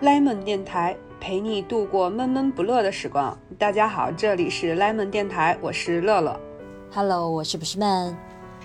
Lemon 电台陪你度过闷闷不乐的时光。大家好，这里是 Lemon 电台，我是乐乐。Hello，我是不是 man？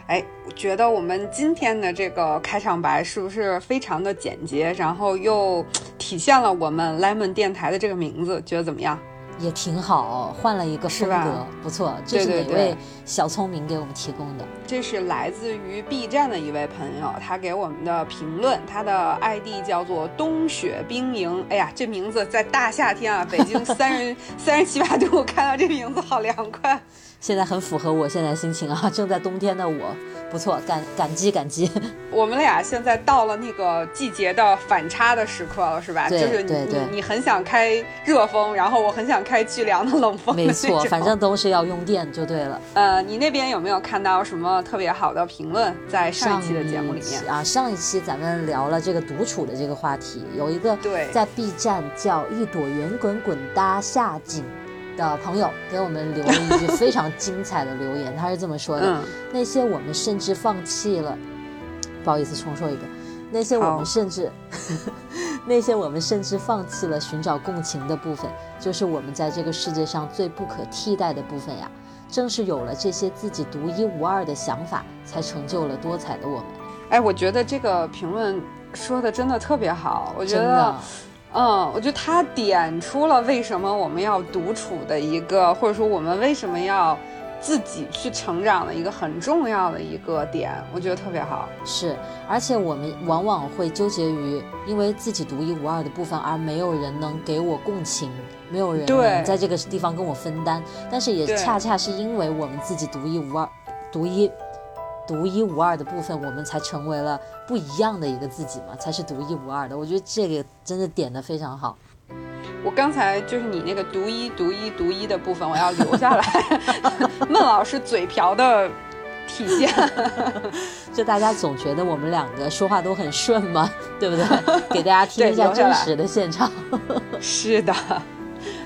哎，我觉得我们今天的这个开场白是不是非常的简洁，然后又体现了我们 Lemon 电台的这个名字？觉得怎么样？也挺好，换了一个风格，不错。这是哪位小聪明给我们提供的？这是来自于 B 站的一位朋友，他给我们的评论，他的 ID 叫做冬雪冰莹。哎呀，这名字在大夏天啊，北京三十 三十七八度，看到这名字好凉快。现在很符合我现在心情啊，正在冬天的我，不错，感感激感激。我们俩现在到了那个季节的反差的时刻了，是吧？对就是你对对你你很想开热风，然后我很想开巨凉的冷风的没错，反正都是要用电就对了。呃，你那边有没有看到什么特别好的评论？在上一期的节目里面，啊，上一期咱们聊了这个独处的这个话题，有一个对在 B 站叫一朵圆滚滚搭夏景的朋友给我们留了一句非常精彩的留言，他是这么说的：嗯，那些我们甚至放弃了，不好意思，重说一遍，那些我们甚至，那些我们甚至放弃了寻找共情的部分，就是我们在这个世界上最不可替代的部分呀。正是有了这些自己独一无二的想法，才成就了多彩的我们。哎，我觉得这个评论说的真的特别好，我觉得嗯，我觉得他点出了为什么我们要独处的一个，或者说我们为什么要自己去成长的一个很重要的一个点，我觉得特别好。是，而且我们往往会纠结于因为自己独一无二的部分，而没有人能给我共情，没有人对能在这个地方跟我分担。但是也恰恰是因为我们自己独一无二、独一独一无二的部分，我们才成为了不一样的一个自己嘛，才是独一无二的。我觉得这个真的点的非常好。我刚才就是你那个独一、独一、独一的部分，我要留下来。孟老师嘴瓢的体现，就大家总觉得我们两个说话都很顺嘛，对不对？给大家听一下真实的现场。是的。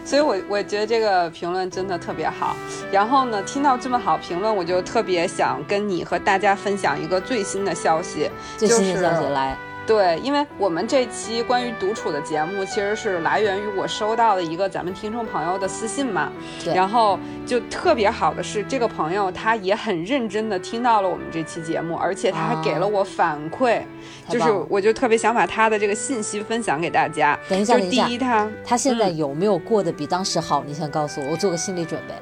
所以我，我觉得这个评论真的特别好。然后呢，听到这么好评论，我就特别想跟你和大家分享一个最新的消息。最新的就是消息来，对，因为我们这期关于独处的节目，其实是来源于我收到的一个咱们听众朋友的私信嘛。对然后就特别好的是，这个朋友他也很认真的听到了我们这期节目，而且他还给了我反馈，就是我就特别想把他的这个信息分享给大家。等一下，就是等一下第一，他，他现在嗯有没有过得比当时好？你先告诉我，我做个心理准备。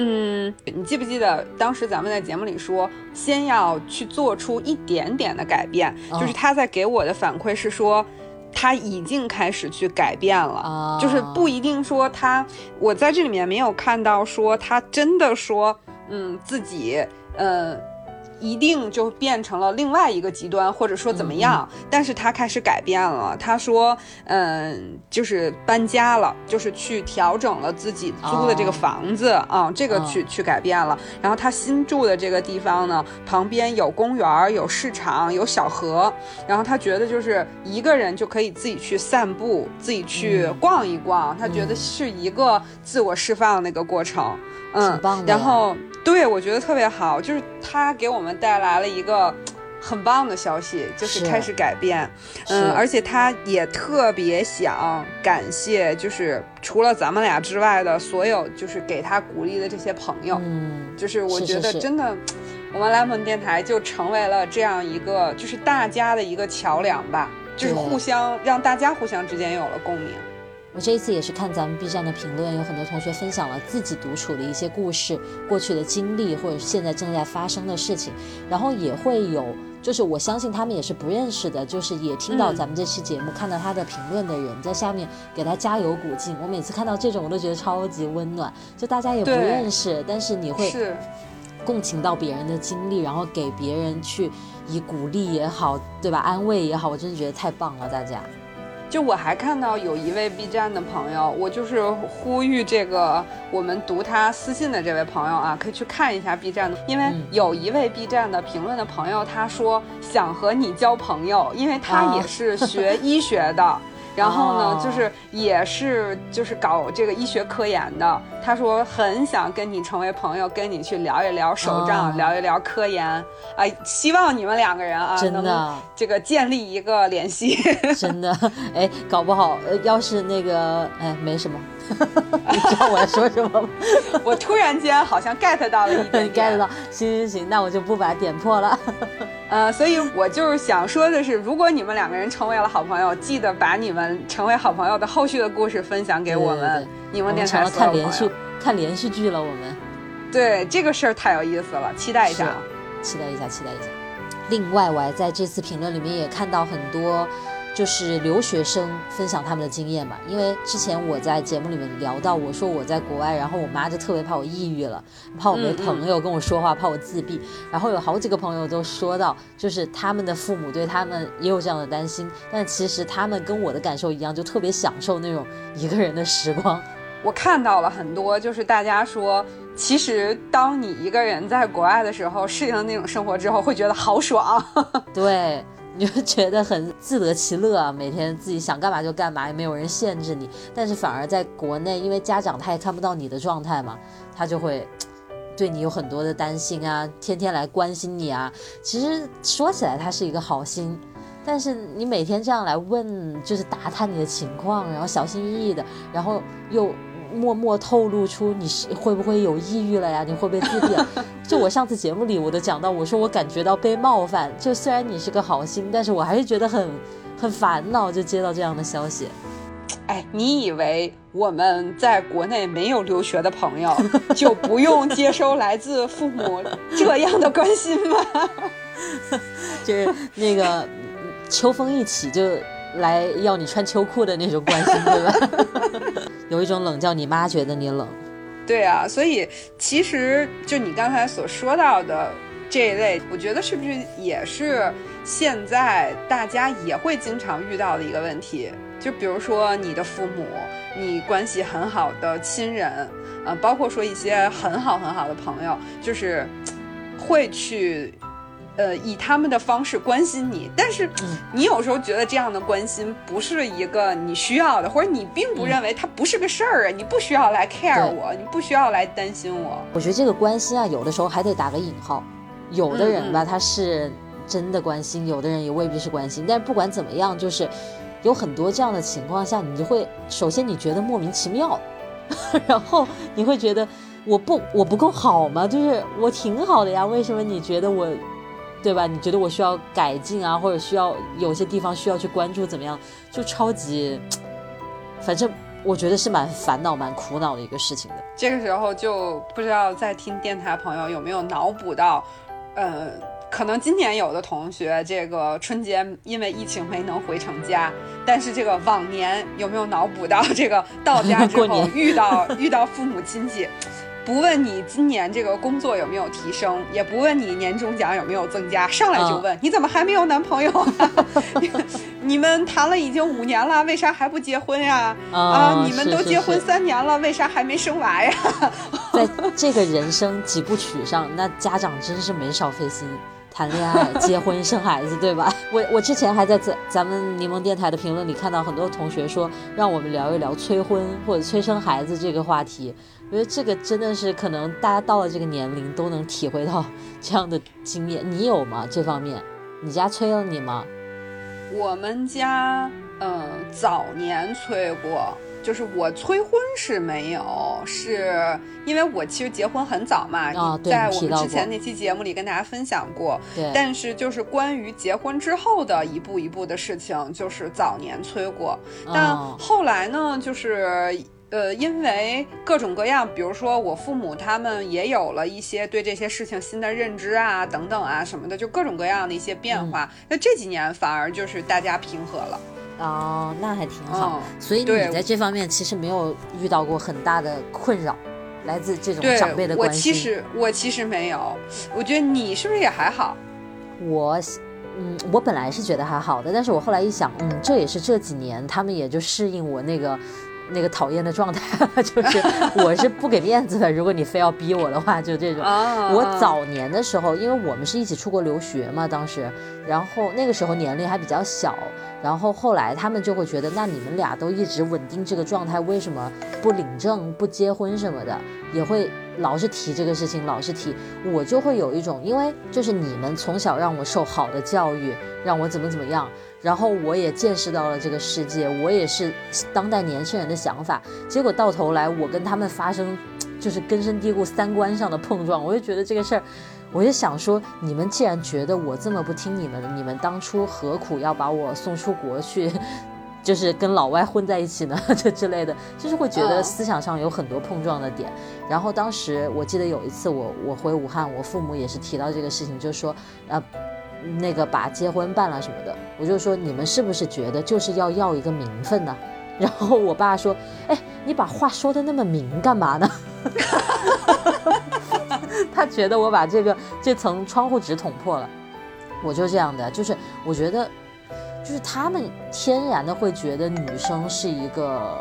嗯，你记不记得当时咱们在节目里说，先要去做出一点点的改变？嗯就是他在给我的反馈是说，他已经开始去改变了。啊，就是不一定说他，我在这里面没有看到说他真的说，嗯，自己，呃，一定就变成了另外一个极端，或者说怎么样，但是他开始改变了。他说，嗯，就是搬家了，就是去调整了自己租的这个哦房子啊、这个哦去、去改变了。然后他新住的这个地方呢，旁边有公园、有市场、有小河，然后他觉得就是一个人就可以自己去散步，自己去嗯。逛一逛，他觉得是一个自我释放的一个过程，嗯。然后对我觉得特别好，就是他给我们带来了一个。很棒的消息，就是是开始改变，嗯，而且他也特别想感谢，就是除了咱们俩之外的所有，就是给他鼓励的这些朋友，嗯，就是我觉得是是真的，我们 Lemon 电台就成为了这样一个，就是大家的一个桥梁吧，就是互相让大家互相之间有了共鸣。我这一次也是看咱们 B 站的评论，有很多同学分享了自己独处的一些故事、过去的经历，或者是现在正在发生的事情，然后也会有，就是我相信他们也是不认识的，就是也听到嗯咱们这期节目、看到他的评论的人在下面给他加油鼓劲。我每次看到这种，我都觉得超级温暖。就大家也不认识，但是你会是，共情到别人的经历，然后给别人去以鼓励也好，对吧？安慰也好，我真的觉得太棒了，大家。就我还看到有一位 B 站的朋友，我就是呼吁这个我们读他私信的这位朋友啊，可以去看一下 B 站的，因为有一位 B 站的评论的朋友，他说想和你交朋友，因为他也是学医学的。然后呢，就是也是就是搞这个医学科研的。他说很想跟你成为朋友，跟你去聊一聊手账，哦聊一聊科研啊、希望你们两个人啊真的这个建立一个联系。真的，哎，搞不好，呃，要是那个，哎，没什么，你知道我要说什么吗？我突然间好像 get 到了一点点 get 到，行行行，那我就不把它点破了。呃，所以我就是想说的是，如果你们两个人成为了好朋友，记得把你们成为好朋友的后续的故事分享给我们，对对对你们我们成了电台所有看连续朋友。看连续剧了，我们对这个事儿太有意思了，期待一下啊。期待一下，期待一下。另外，我还在这次评论里面也看到很多。就是留学生分享他们的经验嘛，因为之前我在节目里面聊到，我说我在国外，然后我妈就特别怕我抑郁了，怕我没朋友跟我说话，怕我自闭。然后有好几个朋友都说到，就是他们的父母对他们也有这样的担心，但其实他们跟我的感受一样，就特别享受那种一个人的时光。我看到了很多，就是大家说，其实当你一个人在国外的时候，适应了那种生活之后，会觉得好爽。对，你就觉得很自得其乐啊，每天自己想干嘛就干嘛，也没有人限制你。但是反而在国内，因为家长他也看不到你的状态嘛，他就会对你有很多的担心啊，天天来关心你啊。其实说起来，他是一个好心。但是你每天这样来问，就是打探你的情况，然后小心翼翼的，然后又默默透露出你是会不会有抑郁了呀？你会不会自闭了？就我上次节目里我都讲到，我说我感觉到被冒犯，就虽然你是个好心，但是我还是觉得很很烦恼，就接到这样的消息。哎，你以为我们在国内没有留学的朋友，就不用接收来自父母这样的关心吗？就是那个嗯秋风一起就来要你穿秋裤的那种关心，对吧？有一种冷叫你妈觉得你冷。对啊，所以其实就你刚才所说到的这一类，我觉得是不是也是现在大家也会经常遇到的一个问题？就比如说你的父母，你关系很好的亲人，呃，包括说一些很好很好的朋友，就是会去。呃，以他们的方式关心你，但是嗯你有时候觉得这样的关心不是一个你需要的，或者你并不认为它不是个事儿啊，你不需要来 care 我，你不需要来担心我。我觉得这个关心啊，有的时候还得打个引号。有的人吧，他是真的关心，有的人也未必是关心。但是不管怎么样，就是有很多这样的情况下，你就会首先你觉得莫名其妙，然后你会觉得我不我不够好吗？就是我挺好的呀，为什么你觉得我？对吧？你觉得我需要改进啊，或者需要有些地方需要去关注，怎么样？就超级，反正我觉得是蛮烦恼、蛮苦恼的一个事情的。这个时候就不知道在听电台朋友有没有脑补到，呃，可能今年有的同学这个春节因为疫情没能回成家，但是这个往年有没有脑补到这个到家之后 过年遇到遇到父母亲戚？不问你今年这个工作有没有提升，也不问你年终奖有没有增加，上来就问、你怎么还没有男朋友啊？你 你们谈了已经五年了，为啥还不结婚呀？啊，你们都结婚三年了，为啥还没生娃呀？在这个人生几部曲上，那家长真是没少费心。谈恋爱、结婚、生孩子，对吧？我我之前还在咱咱们柠檬电台的评论里看到很多同学说，让我们聊一聊催婚或者催生孩子这个话题。我觉得这个真的是可能大家到了这个年龄都能体会到 这样的经验。你有吗？这方面，你家催了你吗？我们家嗯、呃、早年催过，就是我催婚是没有，是因为我其实结婚很早嘛，啊对在我们之前那期节目里跟大家分享过。对，但是就是关于结婚之后的一步一步的事情，就是早年催过，但嗯后来呢，就是。呃，因为各种各样，比如说我父母他们也有了一些对这些事情新的认知啊，等等啊什么的，就各种各样的一些变化。嗯那这几年反而就是大家平和了。哦，那还挺好。嗯所以你在这方面其实没有遇到过很大的困扰，来自这种长辈的我关心。其实我其实没有，我觉得你是不是也还好？我，嗯，我本来是觉得还好的，但是我后来一想，嗯，这也是这几年他们也就适应我那个那个讨厌的状态，就是我是不给面子的。如果你非要逼我的话，就这种。我早年的时候，因为我们是一起出国留学嘛，当时，然后那个时候年龄还比较小，然后后来他们就会觉得，那你们俩都一直稳定这个状态，为什么不领证、不结婚什么的，也会老是提这个事情，老是提，我就会有一种，因为就是你们从小让我受好的教育，让我怎么怎么样。然后我也见识到了这个世界，我也是当代年轻人的想法。结果到头来，我跟他们发生 就是根深蒂固三观上的碰撞。我就觉得这个事儿，我就想说，你们既然觉得我这么不听你们的，你们当初何苦要把我送出国去，就是跟老外混在一起呢？这之类的，就是会觉得思想上有很多碰撞的点。然后当时我记得有一次，我我回武汉，我父母也是提到这个事情，就说呃。那个把结婚办了什么的，我就说你们是不是觉得就是要要一个名分呢？然后我爸说：“哎，你把话说的那么明干嘛呢？” 他觉得我把这个这层窗户纸捅破了。我就这样的，就是我觉得，就是他们天然的会觉得女生是一个。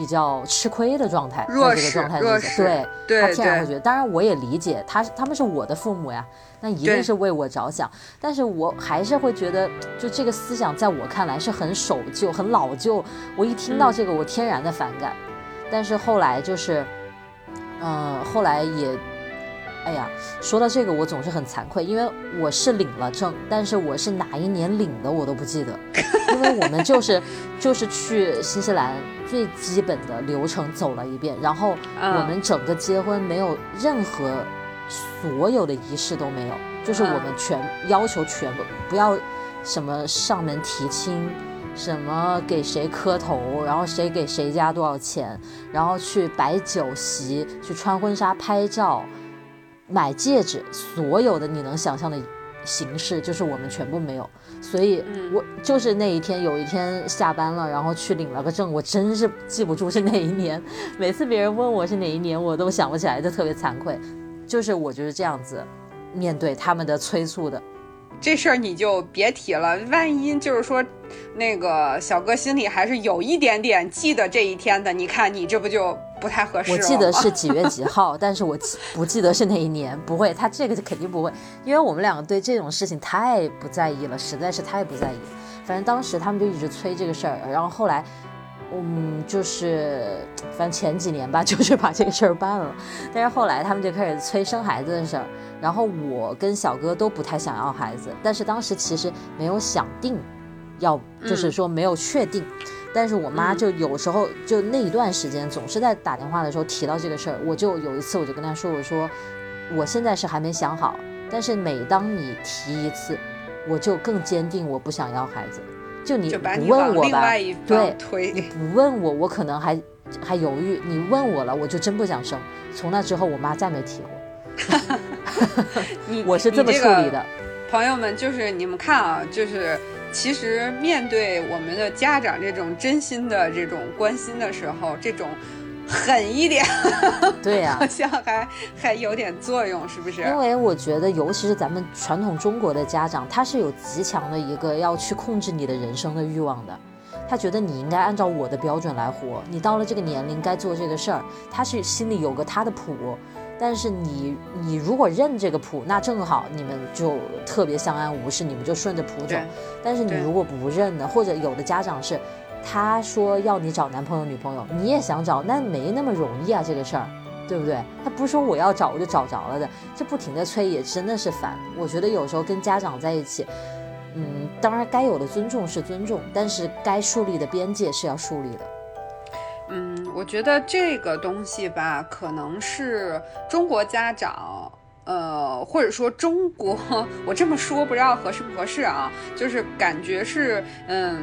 比较吃亏的状态，弱势，弱势，对，他天然会觉得。当然，我也理解他，他们是我的父母呀，那一定是为我着想。但是我还是会觉得，就这个思想在我看来是很守旧、很老旧。我一听到这个，我天然的反感。但是后来就是，嗯，后来也。哎呀，说到这个，我总是很惭愧，因为我是领了证，但是我是哪一年领的我都不记得，因为我们就是就是去新西兰最基本的流程走了一遍，然后我们整个结婚没有任何所有的仪式都没有，就是我们全要求全部不要什么上门提亲，什么给谁磕头，然后谁给谁家多少钱，然后去摆酒席，去穿婚纱拍照。买戒指，所有的你能想象的形式，就是我们全部没有。所以，我就是那一天，有一天下班了，然后去领了个证，我真是记不住是哪一年。每次别人问我是哪一年，我都想不起来，就特别惭愧。就是我就是这样子面对他们的催促的。这事儿你就别提了，万一就是说，那个小哥心里还是有一点点记得这一天的，你看你这不就不太合适我记得是几月几号，但是我记不记得是哪一年？不会，他这个肯定不会，因为我们两个对这种事情太不在意了，实在是太不在意。反正当时他们就一直催这个事儿，然后后来，嗯，就是反正前几年吧，就是把这个事儿办了，但是后来他们就开始催生孩子的事儿。然后我跟小哥都不太想要孩子，但是当时其实没有想定，要就是说没有确定，但是我妈就有时候就那一段时间总是在打电话的时候提到这个事儿，我就有一次我就跟她说，我说我现在是还没想好，但是每当你提一次，我就更坚定我不想要孩子，就你不问我吧，对，你不问我，我可能还还犹豫，你问我了，我就真不想生。从那之后，我妈再没提过。你我是这么处理的，朋友们，就是你们看啊，就是其实面对我们的家长这种真心的这种关心的时候，这种狠一点，对呀，好像还还有点作用，是不是？因为我觉得，尤其是咱们传统中国的家长，他是有极强的一个要去控制你的人生的欲望的，他觉得你应该按照我的标准来活，你到了这个年龄该做这个事儿，他是心里有个他的谱。但是你你如果认这个谱，那正好你们就特别相安无事，你们就顺着谱走。但是你如果不认呢，或者有的家长是，他说要你找男朋友女朋友，你也想找，那没那么容易啊，这个事儿，对不对？他不是说我要找我就找着了的，这不停的催也真的是烦。我觉得有时候跟家长在一起，嗯，当然该有的尊重是尊重，但是该树立的边界是要树立的。嗯，我觉得这个东西吧，可能是中国家长，呃，或者说中国，我这么说不知道合适不合适啊？就是感觉是，嗯，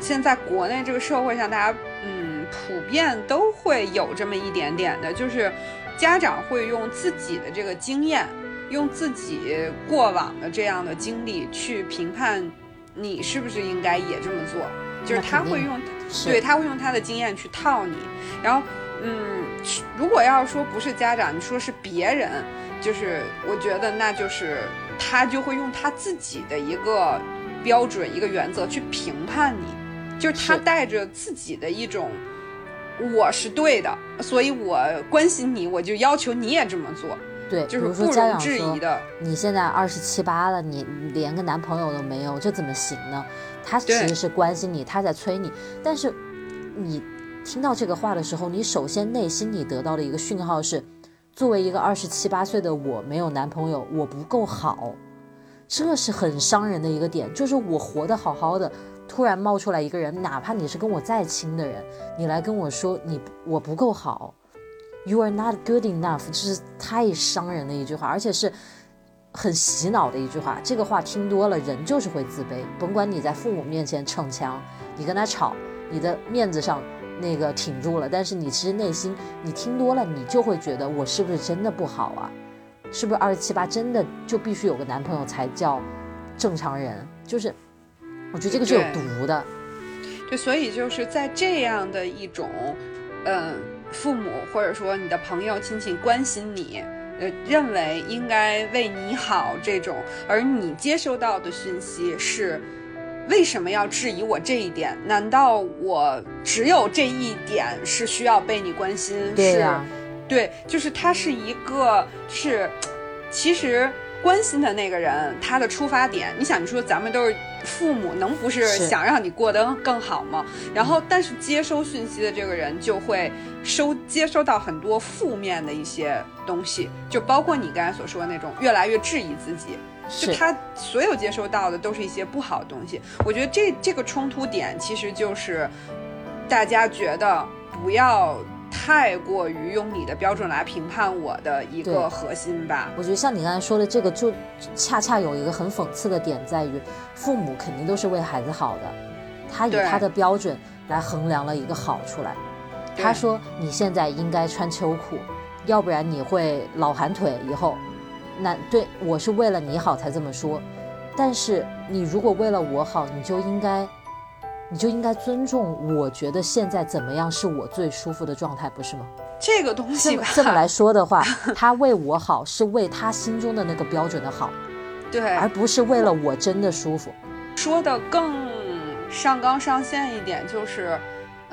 现在国内这个社会上，大家，嗯，普遍都会有这么一点点的，就是家长会用自己的这个经验，用自己过往的这样的经历去评判你是不是应该也这么做，就是他会用。对他会用他的经验去套你，然后，嗯，如果要说不是家长，你说是别人，就是我觉得那就是他就会用他自己的一个标准、一个原则去评判你，就是他带着自己的一种我是对的，所以我关心你，我就要求你也这么做。对，就是说家长质疑的，你现在二十七八了，你连个男朋友都没有，这怎么行呢？他其实是关心你，他在催你，但是你听到这个话的时候，你首先内心里得到的一个讯号是，作为一个二十七八岁的我，没有男朋友，我不够好，这是很伤人的一个点，就是我活得好好的。突然冒出来一个人，哪怕你是跟我再亲的人，你来跟我说你我不够好，You are not good enough，这是太伤人的一句话，而且是很洗脑的一句话。这个话听多了，人就是会自卑。甭管你在父母面前逞强，你跟他吵，你的面子上那个挺住了，但是你其实内心你听多了，你就会觉得我是不是真的不好啊？是不是二十七八真的就必须有个男朋友才叫正常人？就是。我觉得这个是有毒的，对，所以就是在这样的一种，嗯，父母或者说你的朋友亲戚关心你，呃，认为应该为你好这种，而你接收到的讯息是，为什么要质疑我这一点？难道我只有这一点是需要被你关心？是，对，就是他是一个，是，其实。关心的那个人，他的出发点，你想，你说咱们都是父母，能不是想让你过得更好吗？然后，但是接收讯息的这个人就会收接收到很多负面的一些东西，就包括你刚才所说的那种越来越质疑自己，就他所有接收到的都是一些不好的东西。我觉得这这个冲突点其实就是大家觉得不要。太过于用你的标准来评判我的一个核心吧。我觉得像你刚才说的这个，就恰恰有一个很讽刺的点在于，父母肯定都是为孩子好的，他以他的标准来衡量了一个好出来。他说你现在应该穿秋裤，要不然你会老寒腿以后。那对我是为了你好才这么说，但是你如果为了我好，你就应该。你就应该尊重，我觉得现在怎么样是我最舒服的状态，不是吗？这个东西这么来说的话，他为我好是为他心中的那个标准的好，对，而不是为了我真的舒服。说的更上纲上线一点就是。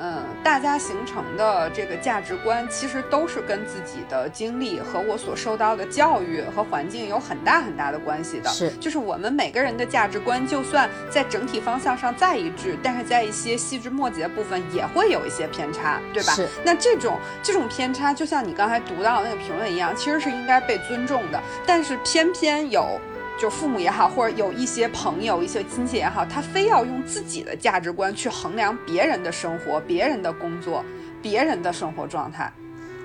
嗯，大家形成的这个价值观，其实都是跟自己的经历和我所受到的教育和环境有很大很大的关系的。是，就是我们每个人的价值观，就算在整体方向上再一致，但是在一些细枝末节部分也会有一些偏差，对吧？是。那这种这种偏差，就像你刚才读到的那个评论一样，其实是应该被尊重的，但是偏偏有。就父母也好，或者有一些朋友、一些亲戚也好，他非要用自己的价值观去衡量别人的生活、别人的工作、别人的生活状态。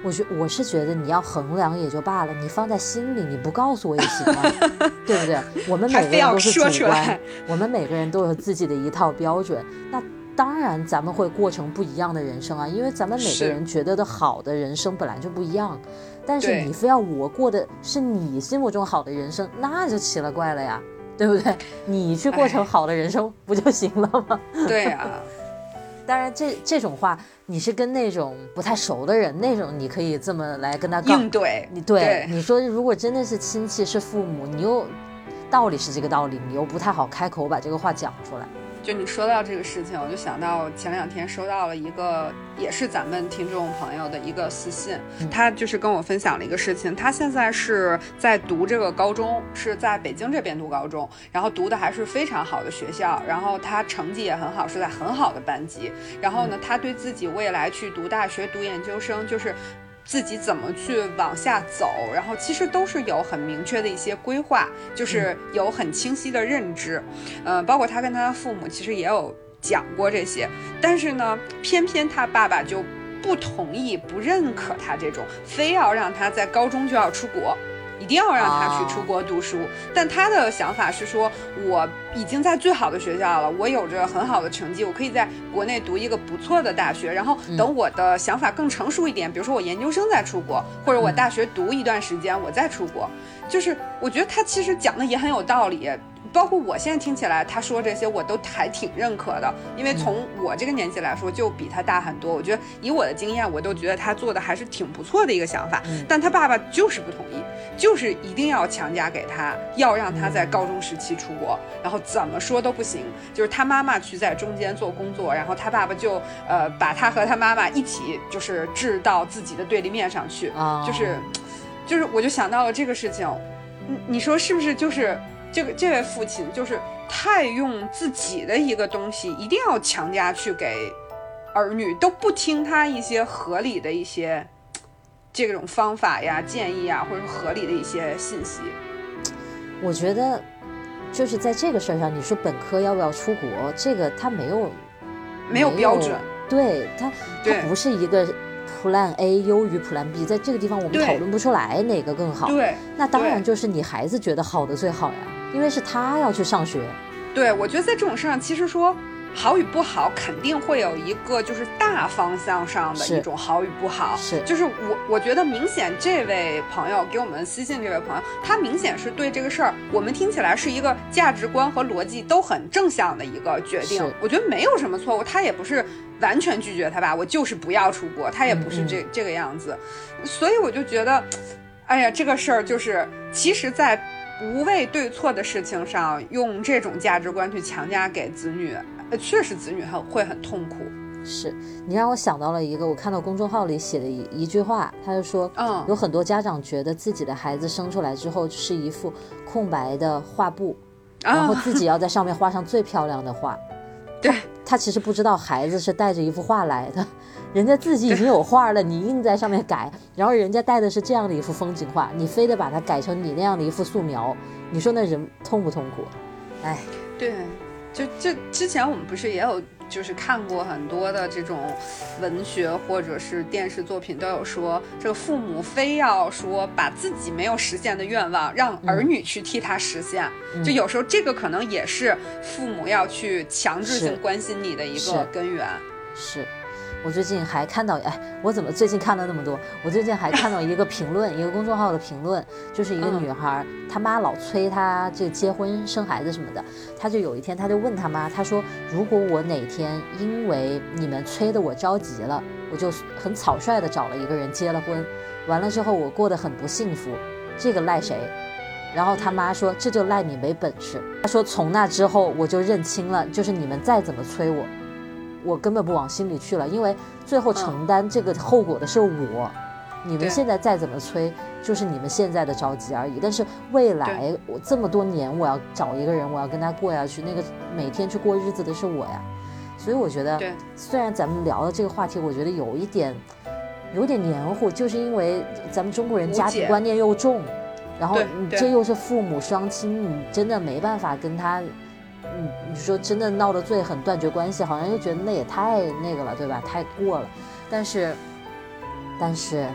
我觉我是觉得你要衡量也就罢了，你放在心里，你不告诉我也行啊，对不对？我们每个人都是主观，我们每个人都有自己的一套标准。那当然，咱们会过成不一样的人生啊，因为咱们每个人觉得的好的人生本来就不一样。但是你非要我过的是你心目中好的人生，那就奇了怪了呀，对不对？你去过成好的人生不就行了吗？对呀。当然，这这种话你是跟那种不太熟的人，那种你可以这么来跟他应对。你对你说，如果真的是亲戚是父母，你又道理是这个道理，你又不太好开口把这个话讲出来。就你说到这个事情，我就想到前两天收到了一个也是咱们听众朋友的一个私信，他就是跟我分享了一个事情，他现在是在读这个高中，是在北京这边读高中，然后读的还是非常好的学校，然后他成绩也很好，是在很好的班级，然后呢，他对自己未来去读大学、读研究生，就是。自己怎么去往下走，然后其实都是有很明确的一些规划，就是有很清晰的认知，呃，包括他跟他的父母其实也有讲过这些，但是呢，偏偏他爸爸就不同意、不认可他这种，非要让他在高中就要出国。一定要让他去出国读书，但他的想法是说，我已经在最好的学校了，我有着很好的成绩，我可以在国内读一个不错的大学，然后等我的想法更成熟一点，比如说我研究生再出国，或者我大学读一段时间我再出国。就是我觉得他其实讲的也很有道理，包括我现在听起来他说这些，我都还挺认可的，因为从我这个年纪来说，就比他大很多。我觉得以我的经验，我都觉得他做的还是挺不错的一个想法。但他爸爸就是不同意，就是一定要强加给他，要让他在高中时期出国，然后怎么说都不行。就是他妈妈去在中间做工作，然后他爸爸就呃把他和他妈妈一起就是置到自己的对立面上去，就是，就是我就想到了这个事情，你你说是不是就是？这个这位父亲就是太用自己的一个东西，一定要强加去给儿女，都不听他一些合理的一些这种方法呀、建议啊，或者说合理的一些信息。我觉得就是在这个事儿上，你说本科要不要出国，这个他没有没有标准，对他他不是一个。Plan A 优于 Plan B，在这个地方我们讨论不出来哪个更好。对，那当然就是你孩子觉得好的最好呀，因为是他要去上学。对，我觉得在这种事上，其实说。好与不好肯定会有一个就是大方向上的一种好与不好，是就是我我觉得明显这位朋友给我们私信这位朋友，他明显是对这个事儿，我们听起来是一个价值观和逻辑都很正向的一个决定，我觉得没有什么错误，他也不是完全拒绝他吧，我就是不要出国，他也不是这这个样子，所以我就觉得，哎呀，这个事儿就是其实，在不为对错的事情上用这种价值观去强加给子女。呃，确实，子女很会很痛苦。是你让我想到了一个，我看到公众号里写的一一句话，他就说，嗯，有很多家长觉得自己的孩子生出来之后是一幅空白的画布，然后自己要在上面画上最漂亮的画。对，他其实不知道孩子是带着一幅画来的，人家自己已经有画了，你硬在上面改，然后人家带的是这样的一幅风景画，你非得把它改成你那样的一幅素描，你说那人痛不痛苦？哎，对。就就之前我们不是也有就是看过很多的这种文学或者是电视作品，都有说这个父母非要说把自己没有实现的愿望让儿女去替他实现，就有时候这个可能也是父母要去强制性关心你的一个根源。是。我最近还看到，哎，我怎么最近看了那么多？我最近还看到一个评论，一个公众号的评论，就是一个女孩，她妈老催她这结婚生孩子什么的，她就有一天，她就问她妈，她说，如果我哪天因为你们催的我着急了，我就很草率的找了一个人结了婚，完了之后我过得很不幸福，这个赖谁？然后她妈说，这就赖你没本事。她说从那之后我就认清了，就是你们再怎么催我。我根本不往心里去了，因为最后承担这个后果的是我。你们现在再怎么催，就是你们现在的着急而已。但是未来我这么多年，我要找一个人，我要跟他过下去，那个每天去过日子的是我呀。所以我觉得，虽然咱们聊的这个话题，我觉得有一点有点黏糊，就是因为咱们中国人家庭观念又重，然后你这又是父母双亲，你真的没办法跟他。嗯，你说真的闹得最狠，断绝关系，好像又觉得那也太那个了，对吧？太过了。但是，但是，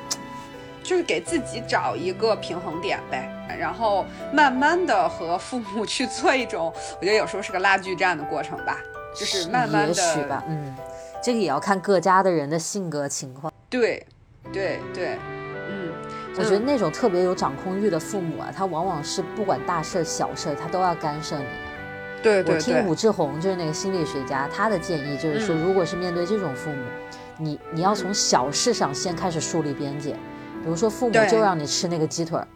就是给自己找一个平衡点呗，然后慢慢的和父母去做一种，我觉得有时候是个拉锯战的过程吧，就是慢慢的。也许吧，嗯，这个也要看各家的人的性格情况。对，对对，嗯，我觉得那种特别有掌控欲的父母啊，他往往是不管大事小事，他都要干涉你。对，我听武志红就是那个心理学家，他的建议就是说，如果是面对这种父母，你你要从小事上先开始树立边界，比如说父母就让你吃那个鸡腿儿，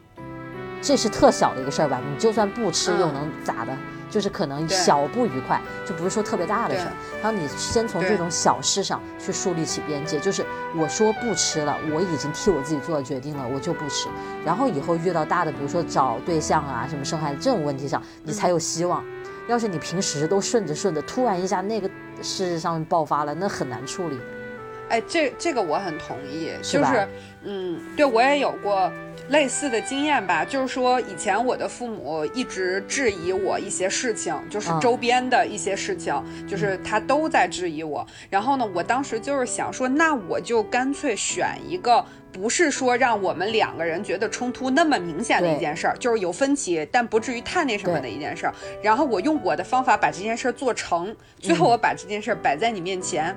这是特小的一个事儿吧？你就算不吃又能咋的？就是可能小不愉快，就不是说特别大的事儿。然后你先从这种小事上去树立起边界，就是我说不吃了，我已经替我自己做了决定了，我就不吃。然后以后遇到大的，比如说找对象啊，什么生孩子这种问题上，你才有希望。要是你平时都顺着顺着，突然一下那个事上面爆发了，那很难处理。哎，这这个我很同意，就是，嗯，对我也有过类似的经验吧。就是说，以前我的父母一直质疑我一些事情，就是周边的一些事情，就是他都在质疑我。然后呢，我当时就是想说，那我就干脆选一个。不是说让我们两个人觉得冲突那么明显的一件事儿，就是有分歧，但不至于太那什么的一件事儿。然后我用我的方法把这件事儿做成，最后我把这件事儿摆在你面前，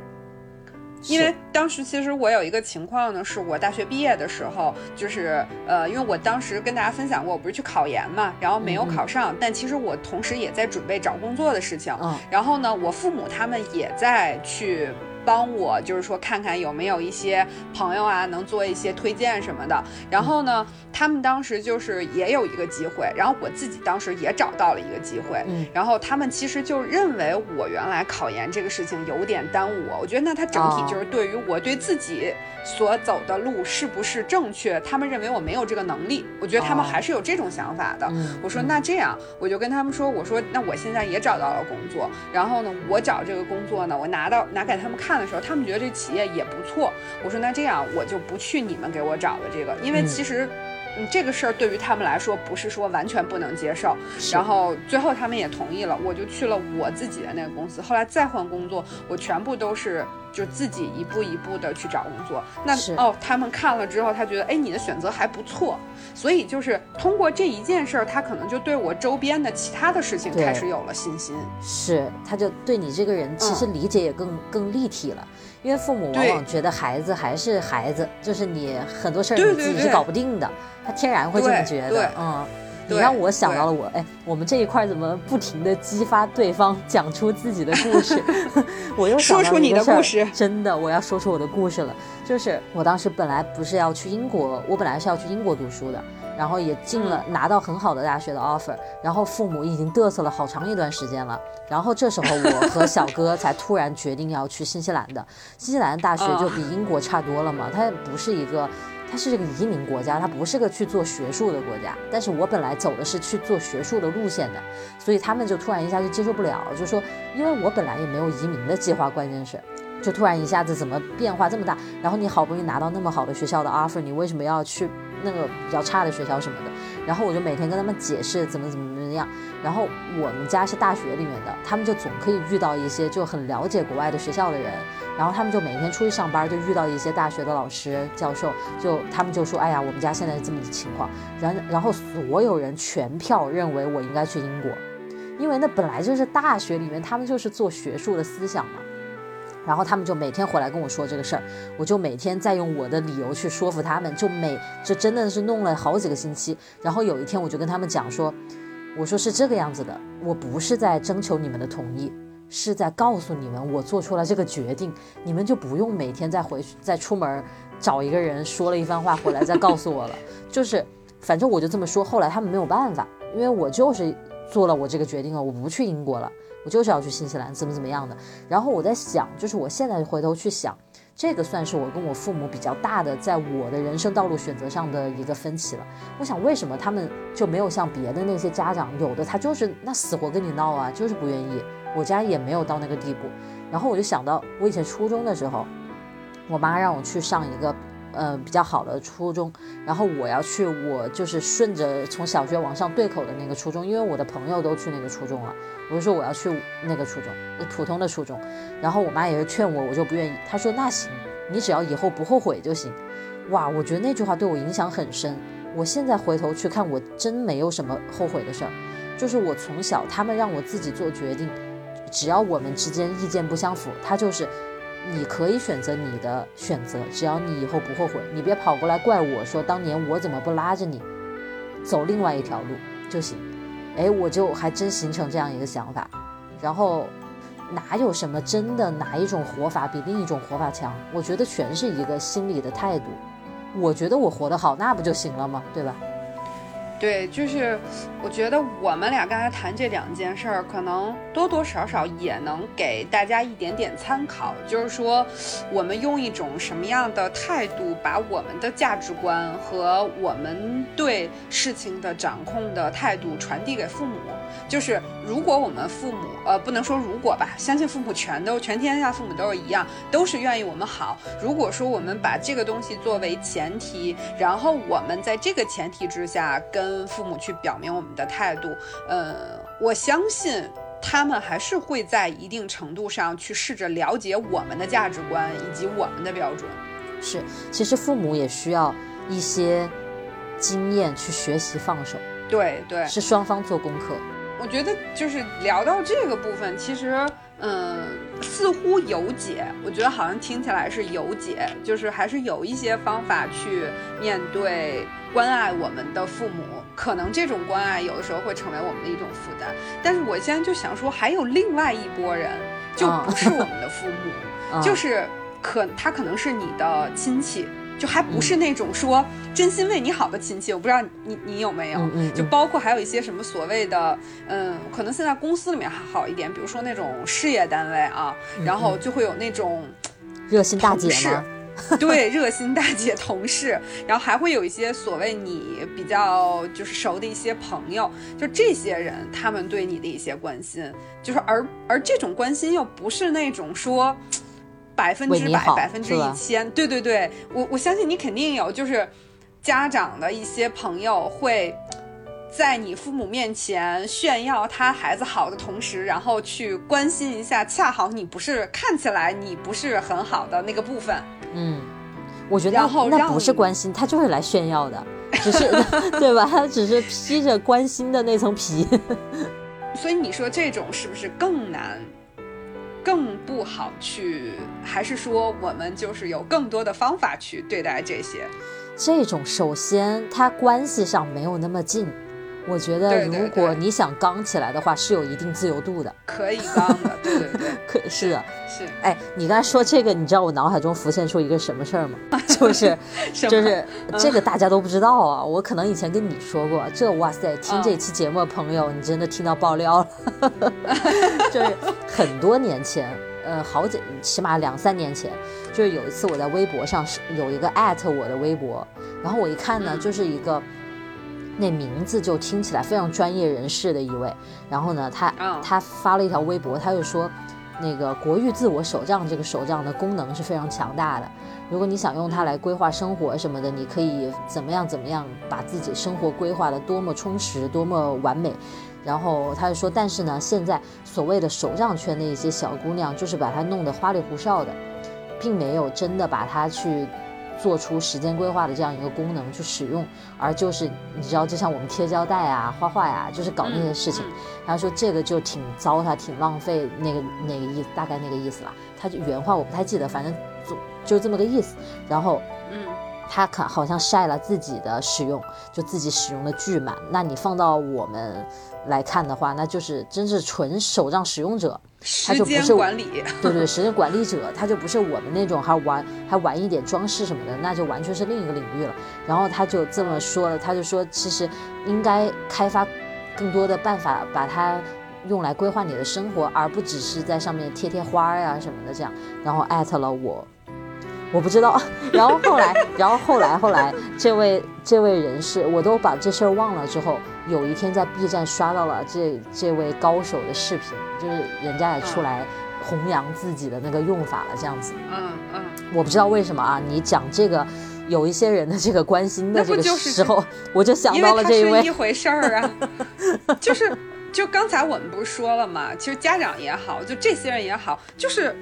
因为当时其实我有一个情况呢，是我大学毕业的时候，就是呃，因为我当时跟大家分享过，我不是去考研嘛，然后没有考上，但其实我同时也在准备找工作的事情。嗯，然后呢，我父母他们也在去。帮我就是说看看有没有一些朋友啊，能做一些推荐什么的。然后呢，他们当时就是也有一个机会，然后我自己当时也找到了一个机会。嗯，然后他们其实就认为我原来考研这个事情有点耽误我。我觉得那他整体就是对于我对自己所走的路是不是正确，他们认为我没有这个能力。我觉得他们还是有这种想法的。我说那这样，我就跟他们说，我说那我现在也找到了工作，然后呢，我找这个工作呢，我拿到拿给他们看。看的时候，他们觉得这企业也不错。我说那这样我就不去你们给我找的这个，因为其实，嗯，这个事儿对于他们来说不是说完全不能接受。然后最后他们也同意了，我就去了我自己的那个公司。后来再换工作，我全部都是。就自己一步一步的去找工作，那哦，他们看了之后，他觉得哎，你的选择还不错，所以就是通过这一件事儿，他可能就对我周边的其他的事情开始有了信心。是，他就对你这个人其实理解也更更立体了，因为父母往往觉得孩子还是孩子，就是你很多事儿你自己是搞不定的，他天然会这么觉得，嗯。你让我想到了我，哎，我们这一块怎么不停的激发对方讲出自己的故事？我又说出你的故事，真的，我要说出我的故事了。就是我当时本来不是要去英国，我本来是要去英国读书的，然后也进了拿到很好的大学的 offer，然后父母已经嘚瑟了好长一段时间了，然后这时候我和小哥才突然决定要去新西兰的。新西兰的大学就比英国差多了嘛，它不是一个。它是这个移民国家，它不是个去做学术的国家。但是我本来走的是去做学术的路线的，所以他们就突然一下就接受不了，就说，因为我本来也没有移民的计划，关键是，就突然一下子怎么变化这么大？然后你好不容易拿到那么好的学校的 offer，你为什么要去那个比较差的学校什么的？然后我就每天跟他们解释怎么怎么怎么样。然后我们家是大学里面的，他们就总可以遇到一些就很了解国外的学校的人。然后他们就每天出去上班，就遇到一些大学的老师教授，就他们就说：“哎呀，我们家现在是这么的情况。”然然后所有人全票认为我应该去英国，因为那本来就是大学里面他们就是做学术的思想嘛。然后他们就每天回来跟我说这个事儿，我就每天在用我的理由去说服他们，就每就真的是弄了好几个星期。然后有一天我就跟他们讲说：“我说是这个样子的，我不是在征求你们的同意。”是在告诉你们，我做出了这个决定，你们就不用每天再回去再出门找一个人说了一番话回来再告诉我了。就是，反正我就这么说。后来他们没有办法，因为我就是做了我这个决定了，我不去英国了，我就是要去新西兰，怎么怎么样的。然后我在想，就是我现在回头去想，这个算是我跟我父母比较大的在我的人生道路选择上的一个分歧了。我想，为什么他们就没有像别的那些家长，有的他就是那死活跟你闹啊，就是不愿意。我家也没有到那个地步，然后我就想到我以前初中的时候，我妈让我去上一个呃比较好的初中，然后我要去，我就是顺着从小学往上对口的那个初中，因为我的朋友都去那个初中了，我就说我要去那个初中，普通的初中，然后我妈也是劝我，我就不愿意，她说那行，你只要以后不后悔就行。哇，我觉得那句话对我影响很深，我现在回头去看，我真没有什么后悔的事儿，就是我从小他们让我自己做决定。只要我们之间意见不相符，他就是你可以选择你的选择，只要你以后不后悔，你别跑过来怪我说当年我怎么不拉着你走另外一条路就行。哎，我就还真形成这样一个想法。然后哪有什么真的哪一种活法比另一种活法强？我觉得全是一个心理的态度。我觉得我活得好，那不就行了吗？对吧？对，就是我觉得我们俩刚才谈这两件事儿，可能多多少少也能给大家一点点参考。就是说，我们用一种什么样的态度，把我们的价值观和我们对事情的掌控的态度传递给父母。就是如果我们父母，呃，不能说如果吧，相信父母全都全天下父母都是一样，都是愿意我们好。如果说我们把这个东西作为前提，然后我们在这个前提之下跟跟父母去表明我们的态度，呃，我相信他们还是会在一定程度上去试着了解我们的价值观以及我们的标准。是，其实父母也需要一些经验去学习放手。对对，是双方做功课。我觉得就是聊到这个部分，其实。嗯，似乎有解。我觉得好像听起来是有解，就是还是有一些方法去面对关爱我们的父母。可能这种关爱有的时候会成为我们的一种负担。但是我现在就想说，还有另外一拨人，就不是我们的父母，就是可他可能是你的亲戚。就还不是那种说真心为你好的亲戚，我不知道你你有没有，就包括还有一些什么所谓的，嗯，可能现在公司里面还好一点，比如说那种事业单位啊，然后就会有那种热心大姐吗？对，热心大姐同事，然后还会有一些所谓你比较就是熟的一些朋友，就这些人他们对你的一些关心，就是而而这种关心又不是那种说。百分之百，百分之一千，对对对，我我相信你肯定有，就是家长的一些朋友会在你父母面前炫耀他孩子好的同时，然后去关心一下，恰好你不是看起来你不是很好的那个部分。嗯，我觉得那不是关心，他就是来炫耀的，只是 对吧？他只是披着关心的那层皮。所以你说这种是不是更难？更不好去，还是说我们就是有更多的方法去对待这些？这种首先它关系上没有那么近。我觉得，如果你想刚起来的话，是有一定自由度的，可以刚的，对对对，可是的，是。哎，你刚才说这个，你知道我脑海中浮现出一个什么事儿吗？就是，就是这个大家都不知道啊。我可能以前跟你说过，这哇塞，听这期节目的朋友，你真的听到爆料了。就是很多年前，呃，好几，起码两三年前，就是有一次我在微博上是有一个艾特我的微博，然后我一看呢，就是一个。那名字就听起来非常专业人士的一位，然后呢，他他发了一条微博，他就说，那个国誉自我手账这个手账的功能是非常强大的，如果你想用它来规划生活什么的，你可以怎么样怎么样把自己生活规划的多么充实多么完美，然后他就说，但是呢，现在所谓的手账圈的一些小姑娘就是把它弄得花里胡哨的，并没有真的把它去。做出时间规划的这样一个功能去使用，而就是你知道，就像我们贴胶带啊、画画呀，就是搞那些事情。他说这个就挺糟蹋、挺浪费那个那个意，大概那个意思了。他就原话我不太记得，反正就就这么个意思。然后，嗯，他可好像晒了自己的使用，就自己使用的巨满。那你放到我们。来看的话，那就是真是纯手账使用者，他就不是管理，对对，时间管理者，他就不是我们那种还玩还玩一点装饰什么的，那就完全是另一个领域了。然后他就这么说了，他就说其实应该开发更多的办法，把它用来规划你的生活，而不只是在上面贴贴花呀什么的这样。然后艾特了我。我不知道，然后后来，然后后来，后来，这位这位人士，我都把这事儿忘了。之后有一天在 B 站刷到了这这位高手的视频，就是人家也出来弘扬自己的那个用法了，这样子。嗯嗯。我不知道为什么啊，你讲这个有一些人的这个关心的这个时候，我就想到了这一位。一回事儿啊，就是就刚才我们不是说了吗？其实家长也好，就这些人也好，就是。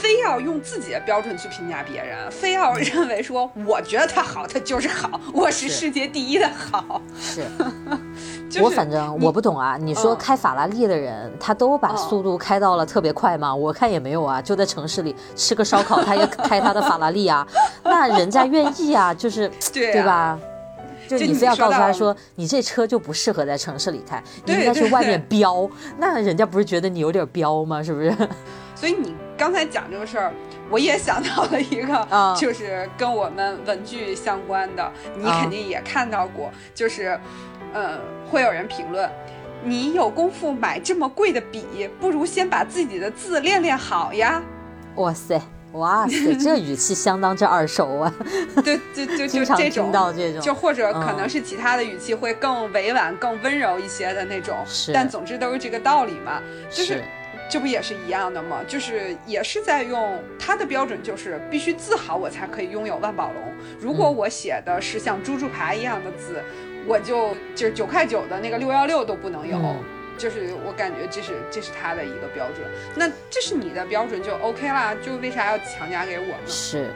非要用自己的标准去评价别人，非要认为说我觉得他好，他就是好，我是世界第一的好。是，我反正我不懂啊。你说开法拉利的人，他都把速度开到了特别快吗？我看也没有啊，就在城市里吃个烧烤，他也开他的法拉利啊。那人家愿意啊，就是 对吧？就你非要告诉他说，你这车就不适合在城市里开，你应该去外面飙。那人家不是觉得你有点飙吗？是不是？所以你刚才讲这个事儿，我也想到了一个，就是跟我们文具相关的，你肯定也看到过，就是，呃，会有人评论，你有功夫买这么贵的笔，不如先把自己的字练练好呀。哇塞，哇塞，这语气相当之耳熟啊。对，就就就这种，这种，就或者可能是其他的语气会更委婉、更温柔一些的那种，但总之都是这个道理嘛，就是。这不也是一样的吗？就是也是在用他的标准，就是必须字好，我才可以拥有万宝龙。如果我写的是像猪猪牌一样的字，我就就是九块九的那个六幺六都不能有。就是我感觉这是这是他的一个标准。那这是你的标准就 OK 啦，就为啥要强加给我呢？是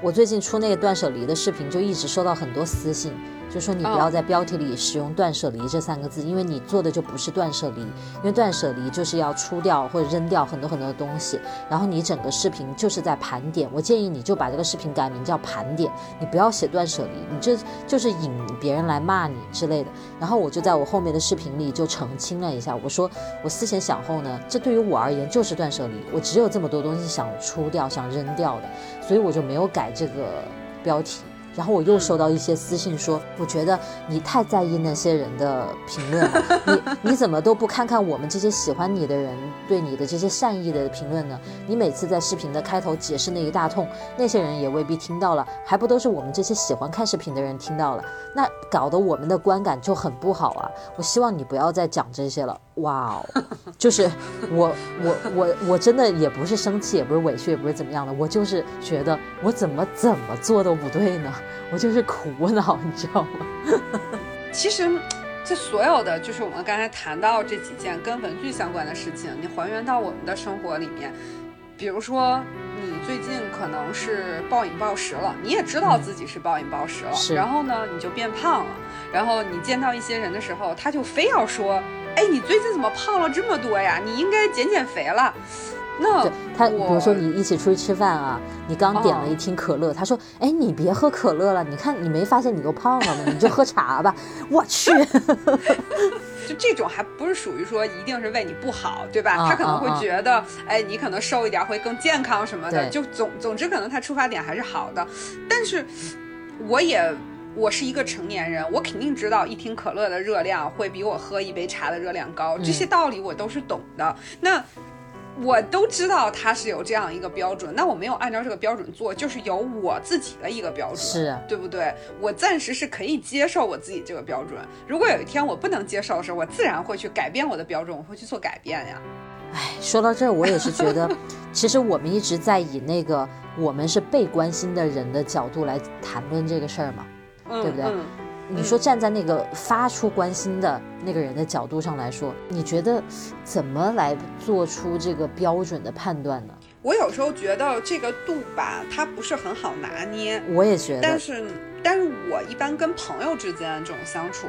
我最近出那个断舍离的视频，就一直收到很多私信。就说你不要在标题里使用“断舍离”这三个字，因为你做的就不是断舍离，因为断舍离就是要出掉或者扔掉很多很多的东西，然后你整个视频就是在盘点。我建议你就把这个视频改名叫盘点，你不要写断舍离，你这就是引别人来骂你之类的。然后我就在我后面的视频里就澄清了一下，我说我思前想后呢，这对于我而言就是断舍离，我只有这么多东西想出掉、想扔掉的，所以我就没有改这个标题。然后我又收到一些私信说，我觉得你太在意那些人的评论了，你你怎么都不看看我们这些喜欢你的人对你的这些善意的评论呢？你每次在视频的开头解释那一大通，那些人也未必听到了，还不都是我们这些喜欢看视频的人听到了？那搞得我们的观感就很不好啊！我希望你不要再讲这些了。哇哦，就是我我我我真的也不是生气，也不是委屈，也不是怎么样的，我就是觉得我怎么怎么做都不对呢？我就是苦恼，你知道吗？其实，这所有的就是我们刚才谈到这几件跟文具相关的事情，你还原到我们的生活里面，比如说你最近可能是暴饮暴食了，你也知道自己是暴饮暴食了，然后呢你就变胖了，然后你见到一些人的时候，他就非要说。哎，你最近怎么胖了这么多呀？你应该减减肥了。那他，比如说你一起出去吃饭啊，你刚点了一听可乐，他说：“哎，你别喝可乐了，你看你没发现你都胖了吗？你就喝茶吧。”我去，就这种还不是属于说一定是为你不好，对吧？他可能会觉得，哎，你可能瘦一点会更健康什么的。就总总之，可能他出发点还是好的。但是，我也。我是一个成年人，我肯定知道一听可乐的热量会比我喝一杯茶的热量高，这些道理我都是懂的。那我都知道它是有这样一个标准，那我没有按照这个标准做，就是有我自己的一个标准，是对不对？我暂时是可以接受我自己这个标准。如果有一天我不能接受的时候，我自然会去改变我的标准，我会去做改变呀。哎，说到这儿，我也是觉得，其实我们一直在以那个我们是被关心的人的角度来谈论这个事儿嘛。对不对？你说站在那个发出关心的那个人的角度上来说，你觉得怎么来做出这个标准的判断呢？我有时候觉得这个度吧，它不是很好拿捏。我也觉得。但是，但是我一般跟朋友之间这种相处，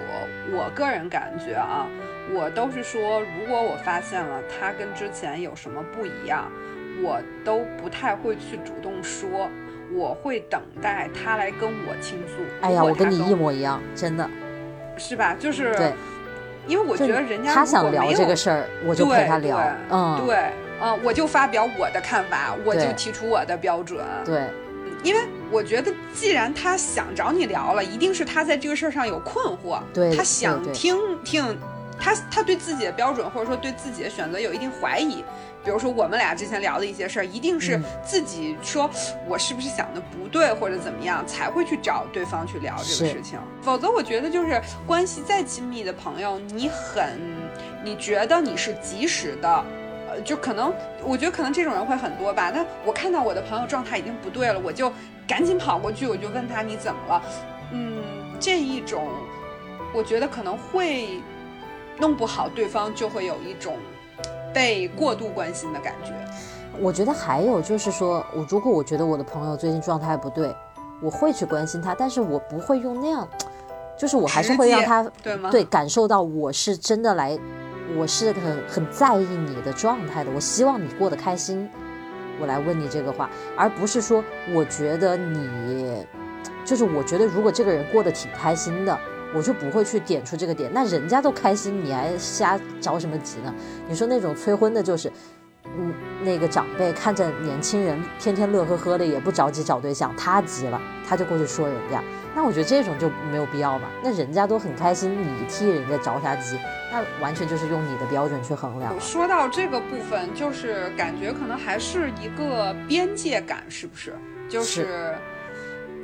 我个人感觉啊，我都是说，如果我发现了他跟之前有什么不一样，我都不太会去主动说。我会等待他来跟我倾诉。哎呀，我跟你一模一样，真的，是吧？就是对，因为我觉得人家他想聊这个事儿，我就陪他聊。嗯，对，嗯，我就发表我的看法，我就提出我的标准。对，因为我觉得，既然他想找你聊了，一定是他在这个事儿上有困惑，对，他想听听，他他对自己的标准或者说对自己的选择有一定怀疑。比如说我们俩之前聊的一些事儿，一定是自己说我是不是想的不对或者怎么样，才会去找对方去聊这个事情。否则，我觉得就是关系再亲密的朋友，你很你觉得你是及时的，呃，就可能我觉得可能这种人会很多吧。那我看到我的朋友状态已经不对了，我就赶紧跑过去，我就问他你怎么了？嗯，这一种我觉得可能会弄不好，对方就会有一种。被过度关心的感觉，我觉得还有就是说，我如果我觉得我的朋友最近状态不对，我会去关心他，但是我不会用那样，就是我还是会让他对吗？对，感受到我是真的来，我是很很在意你的状态的，我希望你过得开心，我来问你这个话，而不是说我觉得你，就是我觉得如果这个人过得挺开心的。我就不会去点出这个点，那人家都开心，你还瞎着什么急呢？你说那种催婚的，就是，嗯，那个长辈看着年轻人天天乐呵呵的，也不着急找对象，他急了，他就过去说人家。那我觉得这种就没有必要嘛。那人家都很开心，你替人家着啥急？那完全就是用你的标准去衡量。说到这个部分，就是感觉可能还是一个边界感，是不是？就是。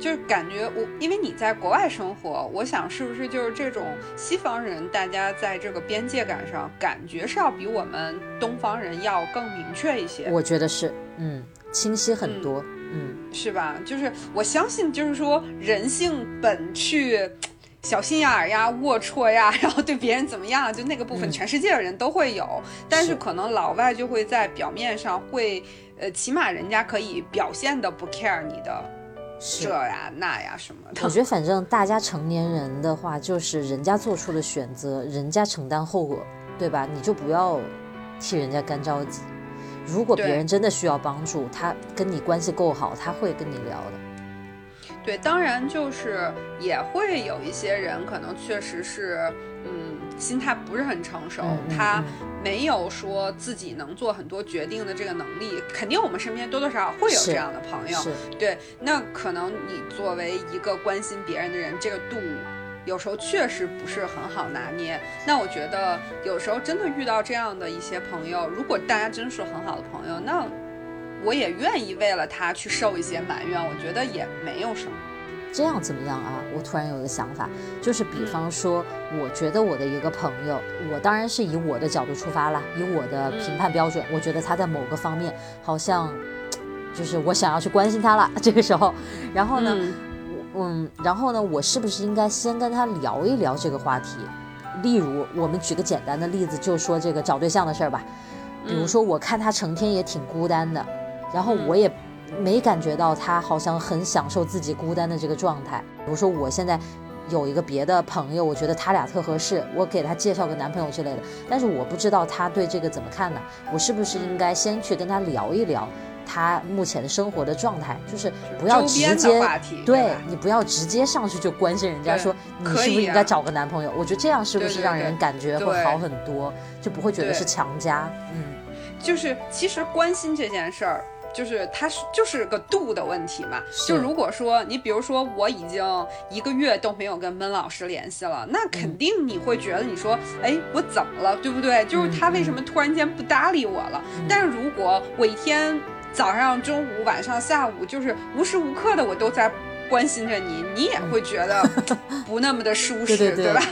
就是感觉我，因为你在国外生活，我想是不是就是这种西方人，大家在这个边界感上感觉是要比我们东方人要更明确一些？我觉得是，嗯，清晰很多，嗯，是吧？就是我相信，就是说人性本去小心眼儿呀、龌龊呀，然后对别人怎么样，就那个部分，全世界的人都会有，但是可能老外就会在表面上会，呃，起码人家可以表现的不 care 你的。这呀那呀什么的。我觉得反正大家成年人的话，就是人家做出的选择，人家承担后果，对吧？你就不要替人家干着急。如果别人真的需要帮助，他跟你关系够好，他会跟你聊的。对，当然就是也会有一些人，可能确实是，嗯，心态不是很成熟，他没有说自己能做很多决定的这个能力。肯定我们身边多多少少会有这样的朋友。对，那可能你作为一个关心别人的人，这个度。有时候确实不是很好拿捏，那我觉得有时候真的遇到这样的一些朋友，如果大家真是很好的朋友，那我也愿意为了他去受一些埋怨，我觉得也没有什么。这样怎么样啊？我突然有一个想法，就是比方说，我觉得我的一个朋友，我当然是以我的角度出发了，以我的评判标准，我觉得他在某个方面好像，就是我想要去关心他了。这个时候，然后呢？嗯，然后呢，我是不是应该先跟他聊一聊这个话题？例如，我们举个简单的例子，就说这个找对象的事儿吧。比如说，我看他成天也挺孤单的，然后我也没感觉到他好像很享受自己孤单的这个状态。比如说，我现在有一个别的朋友，我觉得他俩特合适，我给他介绍个男朋友之类的，但是我不知道他对这个怎么看呢？我是不是应该先去跟他聊一聊？他目前的生活的状态，就是不要直接对你不要直接上去就关心人家说你是不是应该找个男朋友？我觉得这样是不是让人感觉会好很多，就不会觉得是强加。嗯，就是其实关心这件事儿，就是它是就是个度的问题嘛。就如果说你比如说我已经一个月都没有跟闷老师联系了，那肯定你会觉得你说哎我怎么了，对不对？就是他为什么突然间不搭理我了？但是如果我一天。早上、中午、晚上、下午，就是无时无刻的我都在关心着你，你也会觉得不那么的舒适，对吧？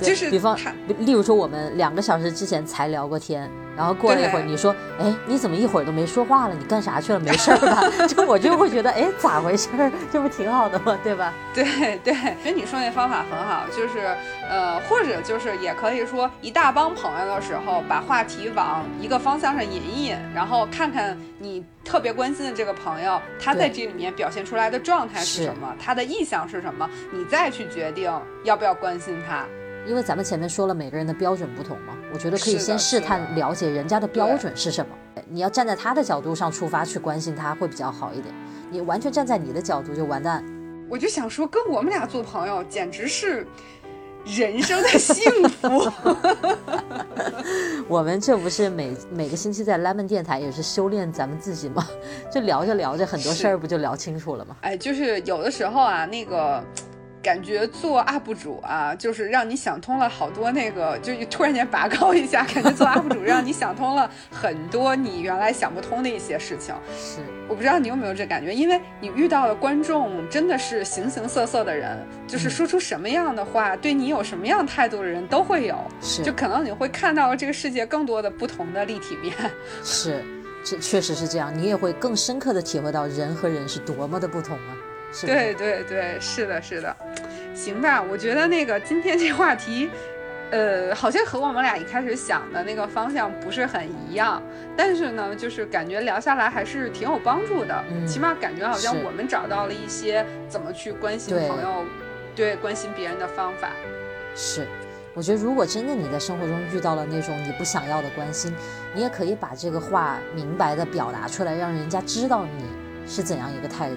就是比方，例如说，我们两个小时之前才聊过天。然后过了一会儿，你说，哎，你怎么一会儿都没说话了？你干啥去了？没事儿吧？就我就会觉得，哎，咋回事？这不挺好的吗？对吧？对对，所以你说那方法很好，就是，呃，或者就是也可以说，一大帮朋友的时候，把话题往一个方向上引一引，然后看看你特别关心的这个朋友，他在这里面表现出来的状态是什么，他的意向是什么，你再去决定要不要关心他。因为咱们前面说了，每个人的标准不同嘛，我觉得可以先试探了解人家的标准是什么。你要站在他的角度上出发去关心他，会比较好一点。你完全站在你的角度就完蛋。我就想说，跟我们俩做朋友简直是人生的幸福。我们这不是每每个星期在 Lemon 电台也是修炼咱们自己吗？就聊着聊着，很多事儿不就聊清楚了吗？哎，就是有的时候啊，那个。感觉做 UP 主啊，就是让你想通了好多那个，就突然间拔高一下，感觉做 UP 主让你想通了很多你原来想不通的一些事情。是，我不知道你有没有这感觉，因为你遇到的观众真的是形形色色的人，就是说出什么样的话，对你有什么样态度的人都会有。是，就可能你会看到这个世界更多的不同的立体面。是，这确实是这样，你也会更深刻的体会到人和人是多么的不同啊。对对对，是的，是的，行吧？我觉得那个今天这话题，呃，好像和我们俩一开始想的那个方向不是很一样，但是呢，就是感觉聊下来还是挺有帮助的。嗯，起码感觉好像我们找到了一些怎么去关心朋友，对关心别人的方法。是，我觉得如果真的你在生活中遇到了那种你不想要的关心，你也可以把这个话明白的表达出来，让人家知道你是怎样一个态度。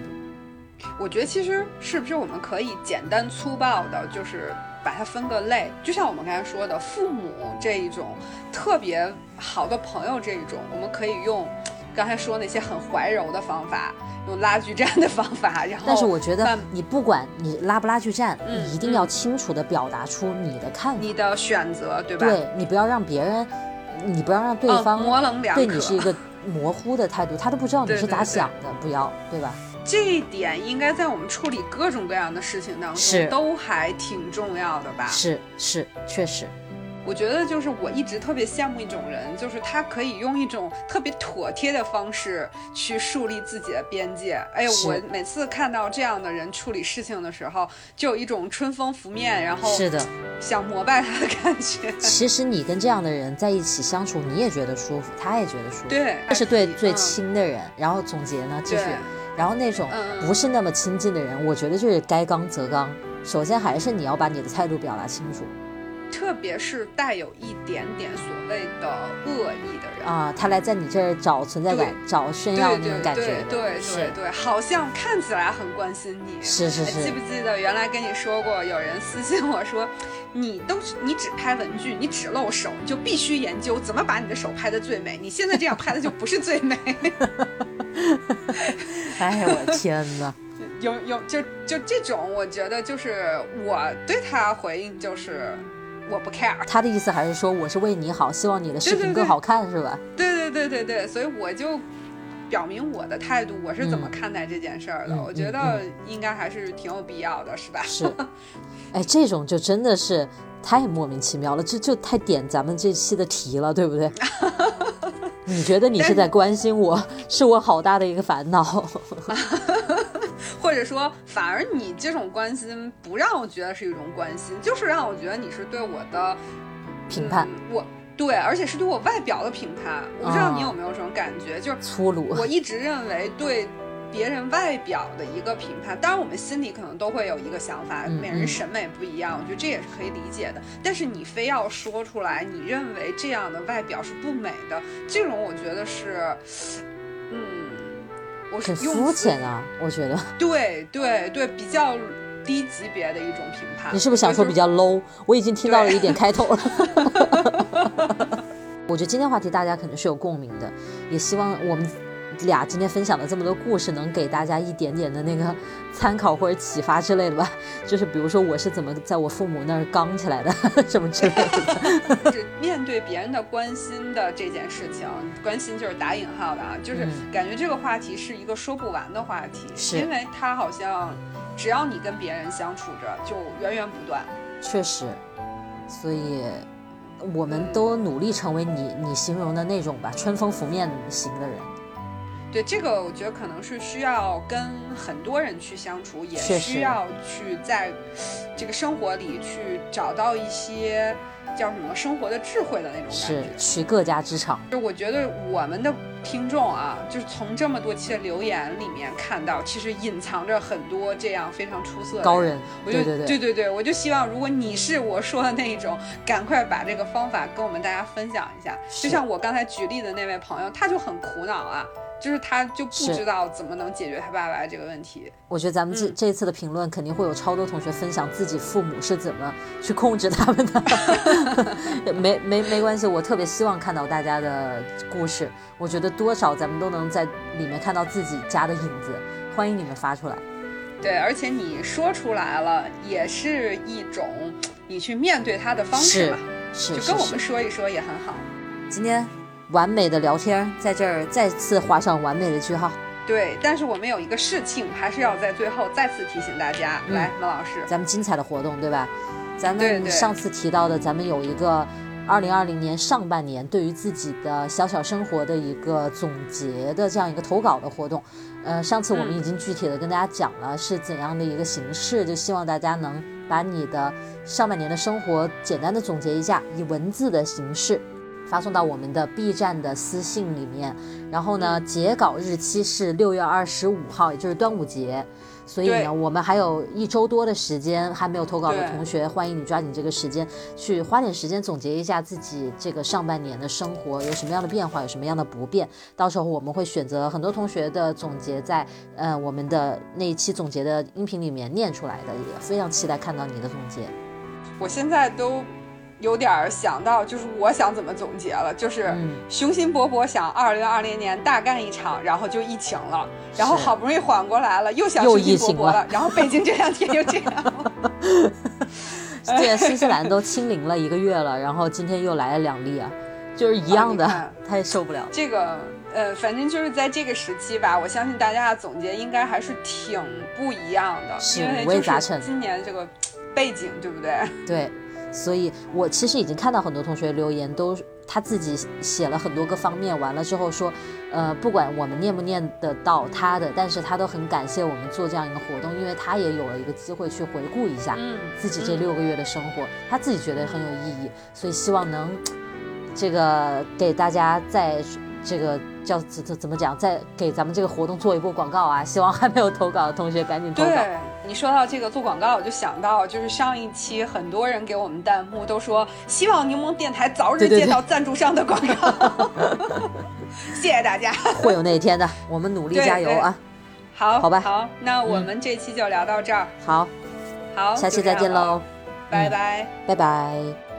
我觉得其实是不是我们可以简单粗暴的，就是把它分个类，就像我们刚才说的父母这一种特别好的朋友这一种，我们可以用刚才说那些很怀柔的方法，用拉锯战的方法，然后。但是我觉得你不管你拉不拉锯战，你一定要清楚的表达出你的看法，你的选择，对吧？对你不要让别人，你不要让对方模棱两可，对你是一个模糊的态度，他都不知道你是咋想的，不要，对吧？这一点应该在我们处理各种各样的事情当中都还挺重要的吧？是是，确实。我觉得就是我一直特别羡慕一种人，就是他可以用一种特别妥帖的方式去树立自己的边界。哎呦，我每次看到这样的人处理事情的时候，就有一种春风拂面，然后是的，想膜拜他的感觉。其实你跟这样的人在一起相处，你也觉得舒服，他也觉得舒服。对，这是对最亲的人。然后总结呢，就是然后那种不是那么亲近的人，我觉得就是该刚则刚。首先还是你要把你的态度表达清楚。特别是带有一点点所谓的恶意的人啊，他来在你这儿找存在感、找炫耀那种感觉，对对对，好像看起来很关心你。是是是。记不记得原来跟你说过，有人私信我说，你都你只拍文具，你只露手，你就必须研究怎么把你的手拍的最美。你现在这样拍的就不是最美。哎呀，我天哪！有有就就这种，我觉得就是我对他回应就是。我不 care，他的意思还是说我是为你好，希望你的视频更好看，是吧？对对对对对，所以我就表明我的态度，我是怎么看待这件事儿的。我觉得应该还是挺有必要的，是吧？是。哎，这种就真的是太莫名其妙了，这就太点咱们这期的题了，对不对？你觉得你是在关心我，是我好大的一个烦恼。或者说，反而你这种关心不让我觉得是一种关心，就是让我觉得你是对我的评判。我对，而且是对我外表的评判。我不知道你有没有这种感觉，就是粗鲁。我一直认为对别人外表的一个评判，当然我们心里可能都会有一个想法，每人审美不一样，我觉得这也是可以理解的。但是你非要说出来，你认为这样的外表是不美的，这种我觉得是，嗯。很肤浅啊，我觉得。对对对，比较低级别的一种评判。你是不是想说比较 low？我已经听到了一点开头了。我觉得今天话题大家肯定是有共鸣的，也希望我们。俩今天分享的这么多故事，能给大家一点点的那个 参考或者启发之类的吧？就是比如说我是怎么在我父母那儿刚起来的，什么之类的。是面对别人的关心的这件事情，关心就是打引号的啊，就是感觉这个话题是一个说不完的话题，是因为它好像只要你跟别人相处着，就源源不断。确实，所以我们都努力成为你你形容的那种吧，春风拂面型的人。对这个，我觉得可能是需要跟很多人去相处，也需要去在这个生活里去找到一些叫什么生活的智慧的那种感觉，取各家之长。就我觉得我们的听众啊，就是从这么多期的留言里面看到，其实隐藏着很多这样非常出色的高人。我就对对对对对，我就希望如果你是我说的那一种，赶快把这个方法跟我们大家分享一下。就像我刚才举例的那位朋友，他就很苦恼啊。就是他就不知道怎么能解决他爸爸这个问题。我觉得咱们这这次的评论肯定会有超多同学分享自己父母是怎么去控制他们的。没没没关系，我特别希望看到大家的故事。我觉得多少咱们都能在里面看到自己家的影子。欢迎你们发出来。对，而且你说出来了，也是一种你去面对他的方式嘛。是，就跟我们说一说也很好。今天。完美的聊天，在这儿再次画上完美的句号。对，但是我们有一个事情，还是要在最后再次提醒大家。来，孟老师，咱们精彩的活动，对吧？咱们上次提到的，咱们有一个二零二零年上半年对于自己的小小生活的一个总结的这样一个投稿的活动。呃，上次我们已经具体的跟大家讲了是怎样的一个形式，就希望大家能把你的上半年的生活简单的总结一下，以文字的形式。发送到我们的 B 站的私信里面，然后呢，截稿日期是六月二十五号，也就是端午节，所以呢，我们还有一周多的时间，还没有投稿的同学，欢迎你抓紧这个时间去花点时间总结一下自己这个上半年的生活有什么样的变化，有什么样的不变。到时候我们会选择很多同学的总结，在呃我们的那一期总结的音频里面念出来的，也非常期待看到你的总结。我现在都。有点想到，就是我想怎么总结了，就是雄心勃勃想二零二零年大干一场，然后就疫情了，然后好不容易缓过来了，又想雄心勃勃了，然后北京这两天又这样了。对，新西兰都清零了一个月了，然后今天又来了两例啊，就是一样的，他也受不了。这个呃，反正就是在这个时期吧，我相信大家的总结应该还是挺不一样的，是五味杂陈。今年这个背景对不对？对。所以，我其实已经看到很多同学留言，都他自己写了很多个方面，完了之后说，呃，不管我们念不念得到他的，但是他都很感谢我们做这样一个活动，因为他也有了一个机会去回顾一下自己这六个月的生活，他自己觉得很有意义，所以希望能这个给大家在这个叫怎怎怎么讲，再给咱们这个活动做一波广告啊！希望还没有投稿的同学赶紧投稿。对你说到这个做广告，我就想到就是上一期很多人给我们弹幕都说，希望柠檬电台早日对对对接到赞助商的广告。谢谢大家，会有那一天的，我们努力加油啊！好，好吧好，那我们这期就聊到这儿，好，好，下期再见喽，拜拜。拜拜。